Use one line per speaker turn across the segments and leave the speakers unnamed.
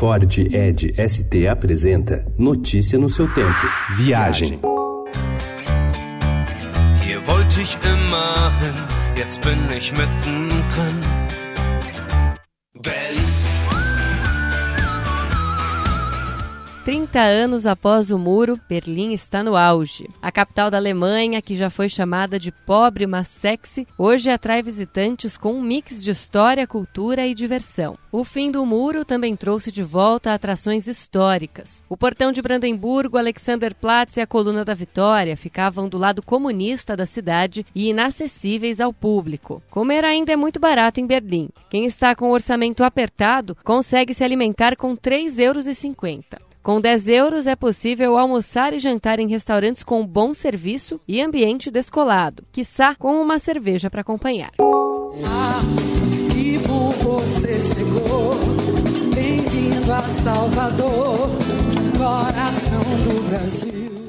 Ford Ed ST apresenta Notícia no seu tempo. Viagem.
Hier wollte ich immer hin, jetzt bin ich mittendrin.
30 anos após o muro, Berlim está no auge. A capital da Alemanha, que já foi chamada de pobre mas sexy, hoje atrai visitantes com um mix de história, cultura e diversão. O fim do muro também trouxe de volta atrações históricas. O portão de Brandemburgo, Alexanderplatz e a Coluna da Vitória ficavam do lado comunista da cidade e inacessíveis ao público. Comer ainda é muito barato em Berlim. Quem está com o orçamento apertado consegue se alimentar com 3,50 euros. Com 10 euros é possível almoçar e jantar em restaurantes com bom serviço e ambiente descolado, quiçá com uma cerveja para acompanhar.
Ah, bom você chegou. Bem-vindo a Salvador, coração do Brasil.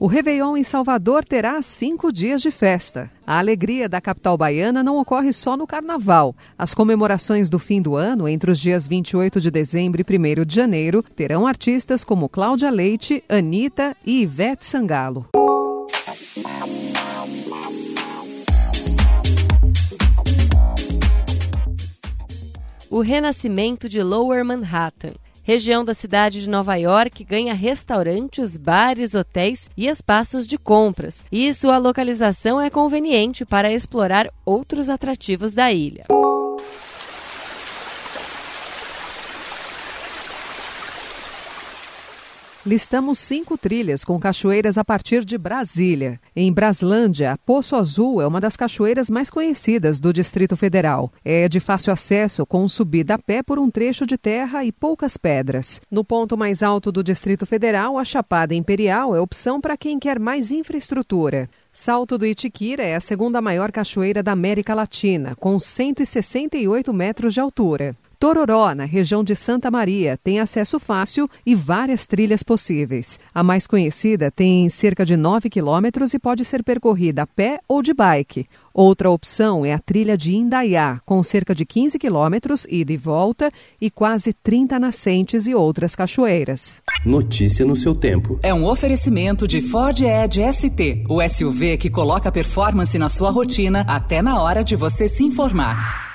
O Réveillon em Salvador terá cinco dias de festa. A alegria da capital baiana não ocorre só no carnaval. As comemorações do fim do ano, entre os dias 28 de dezembro e 1 de janeiro, terão artistas como Cláudia Leite, Anitta e Ivete Sangalo.
O renascimento de Lower Manhattan região da cidade de Nova York ganha restaurantes, bares, hotéis e espaços de compras. E sua localização é conveniente para explorar outros atrativos da ilha.
Listamos cinco trilhas com cachoeiras a partir de Brasília. Em Braslândia, Poço Azul é uma das cachoeiras mais conhecidas do Distrito Federal. É de fácil acesso, com subida a pé por um trecho de terra e poucas pedras. No ponto mais alto do Distrito Federal, a Chapada Imperial é opção para quem quer mais infraestrutura. Salto do Itiquira é a segunda maior cachoeira da América Latina, com 168 metros de altura. Tororó, na região de Santa Maria, tem acesso fácil e várias trilhas possíveis. A mais conhecida tem cerca de 9 quilômetros e pode ser percorrida a pé ou de bike. Outra opção é a trilha de Indaiá, com cerca de 15 quilômetros ida e volta e quase 30 nascentes e outras cachoeiras.
Notícia no seu tempo.
É um oferecimento de Ford Edge ST, o SUV que coloca performance na sua rotina até na hora de você se informar.